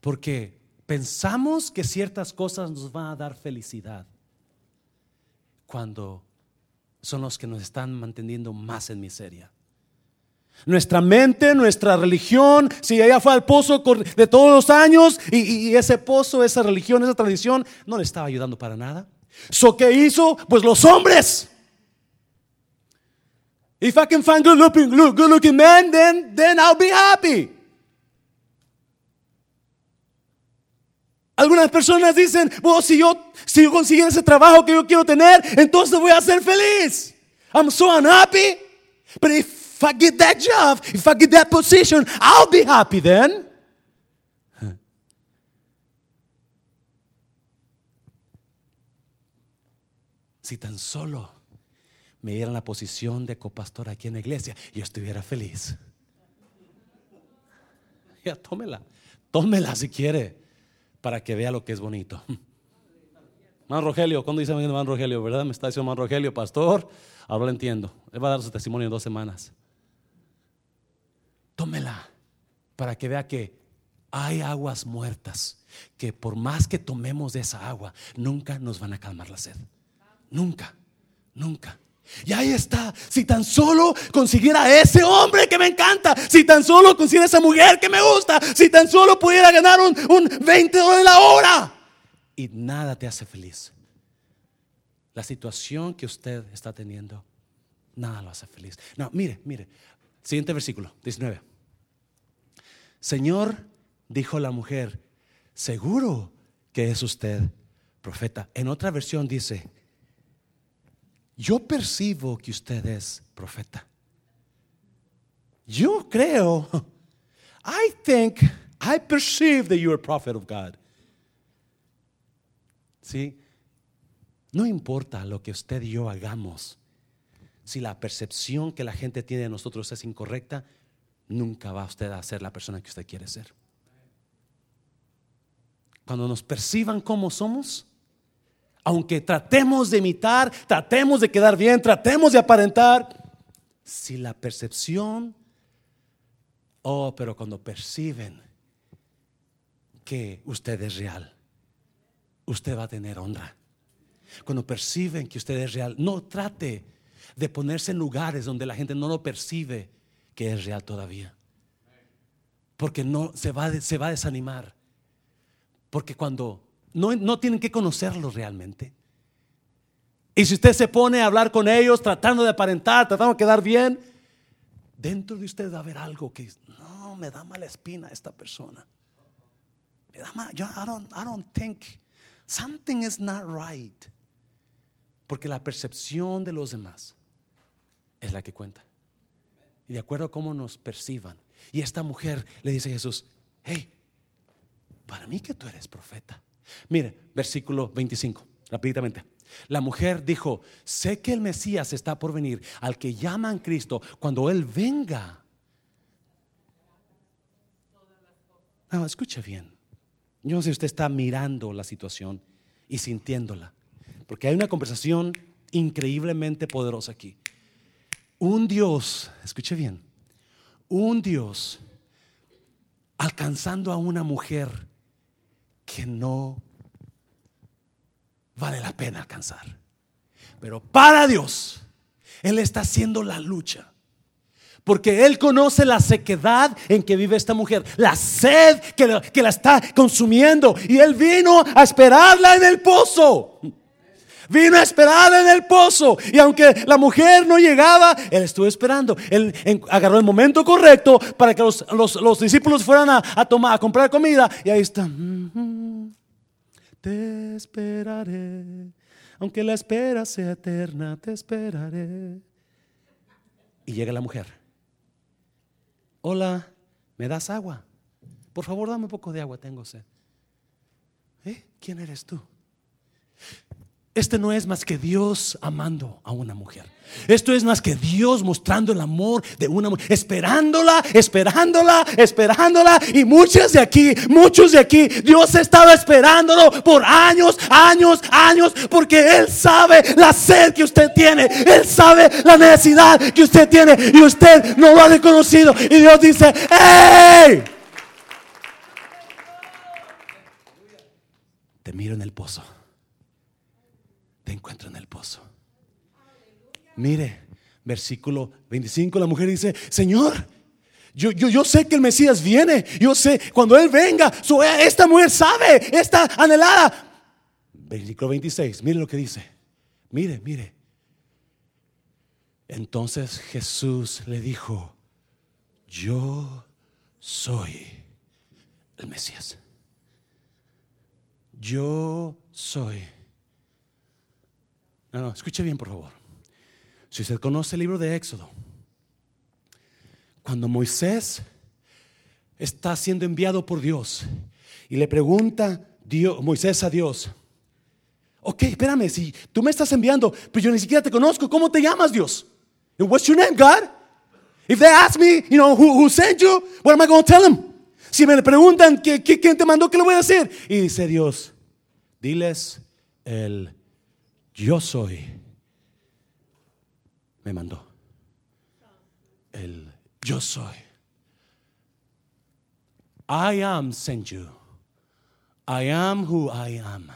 Porque pensamos que ciertas cosas nos van a dar felicidad cuando son los que nos están manteniendo más en miseria. Nuestra mente, nuestra religión, si ella fue al pozo de todos los años y, ese pozo, esa religión, esa tradición no le estaba ayudando para nada. So, ¿qué hizo? Pues los hombres. If I can find good looking, good looking men, then, then I'll be happy. Algunas personas dicen, bueno, si yo, si yo consiguiera ese trabajo que yo quiero tener, entonces voy a ser feliz. I'm so unhappy. But if I get that job, if I get that position, I'll be happy then. (laughs) Si tan solo me dieran la posición de copastor aquí en la iglesia, yo estuviera feliz. (laughs) Ya, tómela, tómela si quiere para que vea lo que es bonito. (laughs) Man Rogelio, ¿cuándo dice Man Rogelio? ¿Verdad? Me está diciendo Man Rogelio, pastor. Ahora lo entiendo. Él va a dar su testimonio en dos semanas. Tómela para que vea que hay aguas muertas que por más que tomemos de esa agua, nunca nos van a calmar la sed. Nunca, nunca. Y ahí está. Si tan solo consiguiera ese hombre que me encanta, si tan solo consiguiera esa mujer que me gusta, si tan solo pudiera ganar un, un 20 dólares la hora. Y nada te hace feliz. La situación que usted está teniendo, nada lo hace feliz. No, mire, mire. Siguiente versículo, 19. Señor, dijo la mujer, seguro que es usted profeta. En otra versión dice, yo percibo que usted es profeta. Yo creo, I think, I perceive that you're a prophet of God. ¿Sí? No importa lo que usted y yo hagamos, si la percepción que la gente tiene de nosotros es incorrecta, nunca va usted a ser la persona que usted quiere ser. Cuando nos perciban como somos, aunque tratemos de imitar, tratemos de quedar bien, tratemos de aparentar, si la percepción, oh, pero cuando perciben que usted es real, usted va a tener honra. Cuando perciben que usted es real, no trate de ponerse en lugares donde la gente no lo percibe que es real todavía. Porque no se va, se va a desanimar. Porque cuando no, tienen que conocerlos realmente. Y si usted se pone a hablar con ellos tratando de aparentar, tratando de quedar bien, dentro de usted va a haber algo que no me da mala espina esta persona. Me da mal, yo I don't, I don't think something is not right. Porque la percepción de los demás es la que cuenta. Y de acuerdo a cómo nos perciban. Y esta mujer le dice a Jesús, hey, para mí que tú eres profeta. Mire, versículo 25, rápidamente. La mujer dijo, sé que el Mesías está por venir, al que llaman Cristo, cuando Él venga. No, escuche bien. Yo no sé si usted está mirando la situación y sintiéndola, porque hay una conversación increíblemente poderosa aquí. Un Dios, escuche bien, un Dios alcanzando a una mujer que no vale la pena alcanzar. Pero para Dios, Él está haciendo la lucha. Porque Él conoce la sequedad en que vive esta mujer, la sed que la, que la está consumiendo. Y Él vino a esperarla en el pozo. Vino a esperarla en el pozo. Y aunque la mujer no llegaba, Él estuvo esperando. Él agarró el momento correcto para que los, discípulos fueran a, tomar, a comprar comida. Y ahí está. Te esperaré. Aunque la espera sea eterna, te esperaré. Y llega la mujer. Hola, ¿me das agua? Por favor, dame un poco de agua, tengo sed. ¿Eh? ¿Quién eres tú? Este no es más que Dios amando a una mujer. Esto es más que Dios mostrando el amor de una mujer, esperándola, esperándola, esperándola. Y muchos de aquí, muchos de aquí, Dios estaba esperándolo por años, años, años, porque Él sabe la sed que usted tiene, Él sabe la necesidad que usted tiene y usted no lo ha reconocido. Y Dios dice, ¡Hey! Te miro en el pozo, encuentro en el pozo. Mire, versículo 25, la mujer dice, Señor, yo, yo, yo, sé que el Mesías viene. Yo sé, cuando Él venga, esta mujer sabe, está anhelada. Versículo 26, mire lo que dice. Mire, mire. Entonces Jesús le dijo, yo soy el Mesías. Yo soy. No, no, escuche bien, por favor. Si usted conoce el libro de Éxodo, cuando Moisés está siendo enviado por Dios y le pregunta Dios, Moisés a Dios, ok, espérame, si tú me estás enviando, pero yo ni siquiera te conozco, ¿cómo te llamas Dios? What's your name, God? If they ask me, you know, who, sent you, what am I going to tell them? Si me preguntan ¿quién te mandó, ¿qué le voy a decir? Y dice Dios, diles el yo soy me mandó. El yo soy. I am sent you. I am who I am.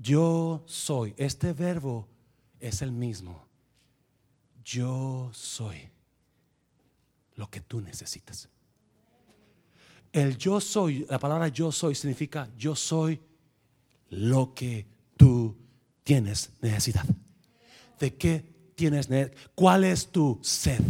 Yo soy. Este verbo es el mismo. Yo soy lo que tú necesitas. El yo soy, la palabra yo soy significa yo soy lo que tú tienes necesidad. ¿De qué tienes, cuál es tu sed.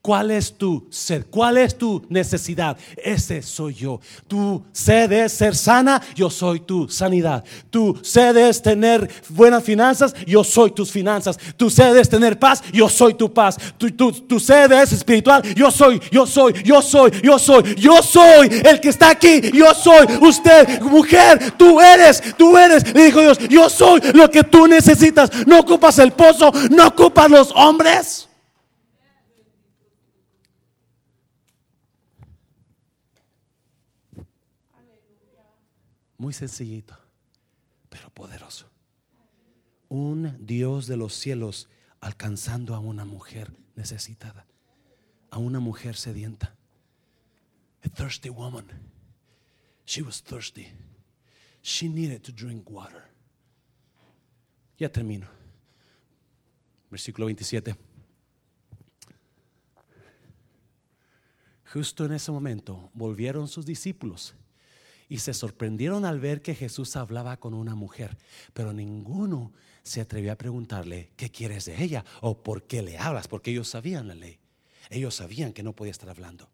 ¿Cuál es tu sed? ¿Cuál es tu necesidad? Ese soy yo. Tu sed es ser sana, yo soy tu sanidad. Tu sed es tener buenas finanzas, yo soy tus finanzas. Tu sed es tener paz, yo soy tu paz. Tu, tu sed es espiritual, yo soy, yo soy, yo soy, yo soy, yo soy el que está aquí. Yo soy usted, mujer, tú eres, tú eres. Le dijo Dios, yo soy lo que tú necesitas. No ocupas el pozo, no ocupas los hombres. Muy sencillito, pero poderoso. Un Dios de los cielos alcanzando a una mujer necesitada, a una mujer sedienta. A thirsty woman. She was thirsty. She needed to drink water. Ya termino. Versículo 27. Justo en ese momento volvieron sus discípulos y se sorprendieron al ver que Jesús hablaba con una mujer, pero ninguno se atrevió a preguntarle, ¿qué quieres de ella? o ¿por qué le hablas? Porque ellos sabían la ley. Ellos sabían que no podía estar hablando.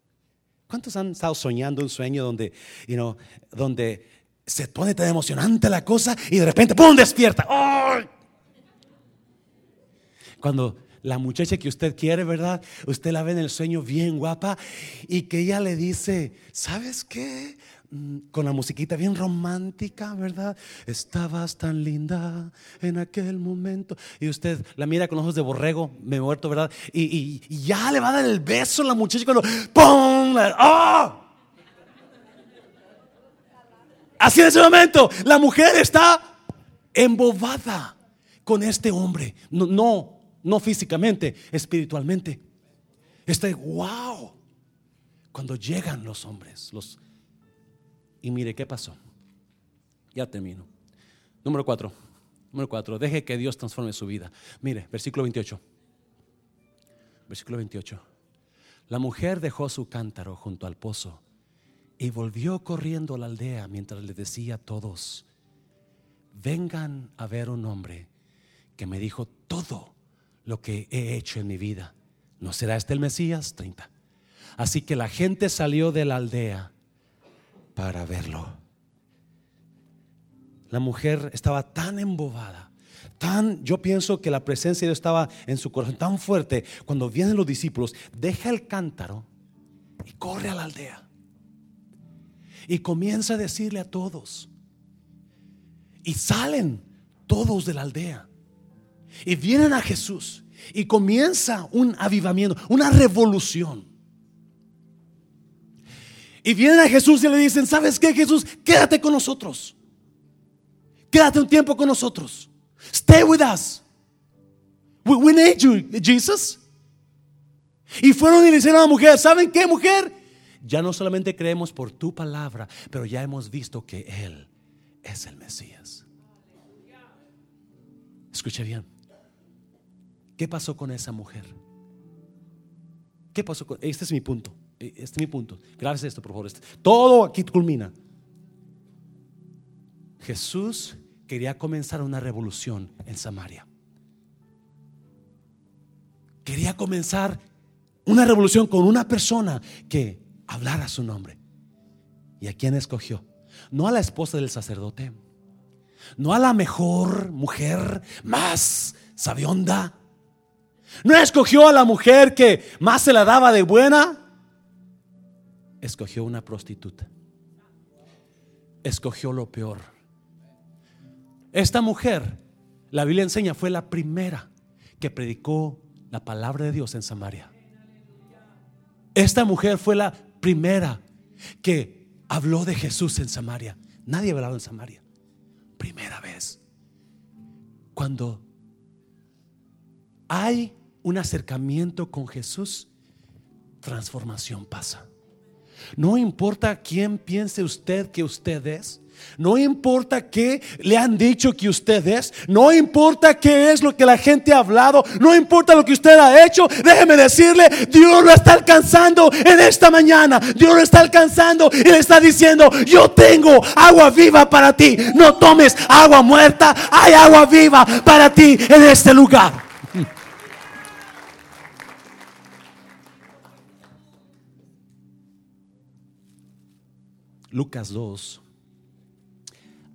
¿Cuántos han estado soñando un sueño donde, you donde se pone tan emocionante la cosa y de repente, ¡pum!, despierta. Cuando la muchacha que usted quiere, ¿verdad? Usted la ve en el sueño bien guapa y que ella le dice, ¿sabes qué? Mm, con la musiquita bien romántica, ¿verdad? Estabas tan linda en aquel momento. Y usted la mira con ojos de borrego, me muerto, ¿verdad? Y, ya le va a dar el beso a la muchacha cuando ¡pum! ¡Oh! Así en ese momento, la mujer está embobada con este hombre. No, no, no físicamente, espiritualmente. Está, wow. Cuando llegan los hombres, los y mire qué pasó. Ya termino. Número cuatro. Número cuatro. Deje que Dios transforme su vida. Mire, versículo 28. Versículo 28. La mujer dejó su cántaro junto al pozo y volvió corriendo a la aldea mientras le decía a todos, vengan a ver un hombre que me dijo todo lo que he hecho en mi vida. ¿No será este el Mesías? 30. Así que la gente salió de la aldea para verlo. La mujer estaba tan embobada, tan, yo pienso que la presencia de Dios estaba en su corazón tan fuerte. Cuando vienen los discípulos, deja el cántaro y corre a la aldea. Y comienza a decirle a todos. Y salen todos de la aldea. Y vienen a Jesús y comienza un avivamiento, una revolución. Y vienen a Jesús y le dicen, ¿sabes qué Jesús? Quédate con nosotros. Quédate un tiempo con nosotros. Stay with us. We, need you, Jesus. Y fueron y le dijeron a la mujer, ¿saben qué mujer? Ya no solamente creemos por tu palabra, pero ya hemos visto que Él es el Mesías. Escuche bien. ¿Qué pasó con esa mujer? ¿Qué pasó con.? Este es mi punto. Este es mi punto. Gracias esto, por favor. Este, todo aquí culmina. Jesús quería comenzar una revolución en Samaria. Quería comenzar una revolución con una persona que hablara su nombre. ¿Y a quién escogió? No a la esposa del sacerdote, no a la mejor mujer, más sabionda. No escogió a la mujer que más se la daba de buena. Escogió una prostituta. Escogió lo peor. Esta mujer, la Biblia enseña, fue la primera que predicó la palabra de Dios en Samaria. Esta mujer fue la primera que habló de Jesús en Samaria. Nadie ha en Samaria. Primera vez. Cuando hay un acercamiento con Jesús, transformación pasa. No importa quién piense usted que usted es. No importa qué le han dicho que usted es. No importa qué es lo que la gente ha hablado. No importa lo que usted ha hecho. Déjeme decirle, Dios lo está alcanzando en esta mañana. Dios lo está alcanzando y le está diciendo, yo tengo agua viva para ti. No tomes agua muerta. Hay agua viva para ti en este lugar. Lucas 2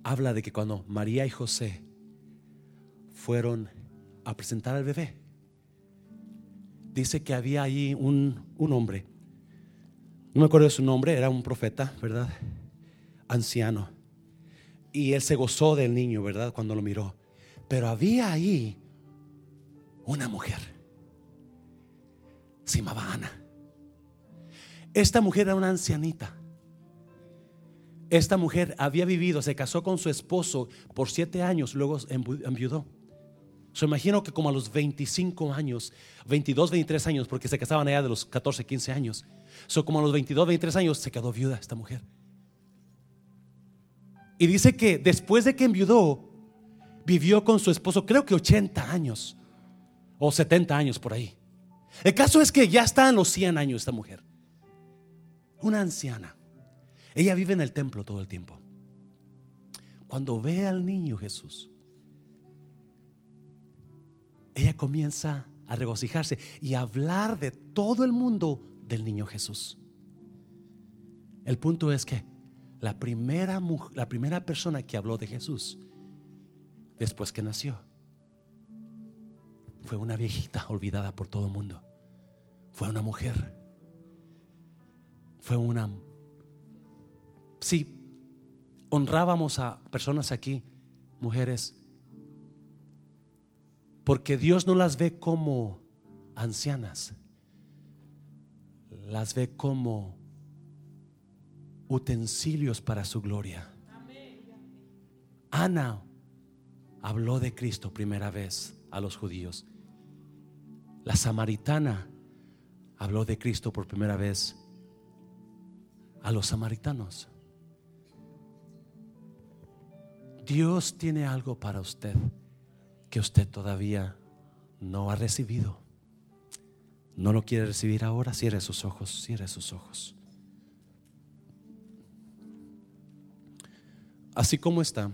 habla de que cuando María y José fueron a presentar al bebé, dice que había allí un, un hombre, no me acuerdo de su nombre, era un profeta, ¿verdad? Anciano. Y él se gozó del niño, ¿verdad? Cuando lo miró. Pero había ahí una mujer. Se llamaba Ana. Esta mujer era una ancianita esta mujer había vivido, se casó con su esposo por siete años, luego enviudó. Se imagino que como a los 25 años, 22, 23 años, porque se casaban allá de los 14, 15 años. So, como a los 22, 23 años se quedó viuda esta mujer. Y dice que después de que enviudó, vivió con su esposo, creo que 80 años o 70 años por ahí. El caso es que ya está en los 100 años esta mujer. Una anciana. Ella vive en el templo todo el tiempo. Cuando ve al niño Jesús, ella comienza a regocijarse y a hablar de todo el mundo del niño Jesús. El punto es que la primera, la primera persona que habló de Jesús después que nació fue una viejita olvidada por todo el mundo. Fue una mujer. Fue una si honrábamos a personas aquí, mujeres, porque Dios no las ve como ancianas, las ve como utensilios para su gloria. Ana habló de Cristo primera vez a los judíos. La samaritana habló de Cristo por primera vez a los samaritanos. Dios tiene algo para usted que usted todavía no ha recibido. No lo quiere recibir ahora, cierre sus ojos, cierre sus ojos. Así como está.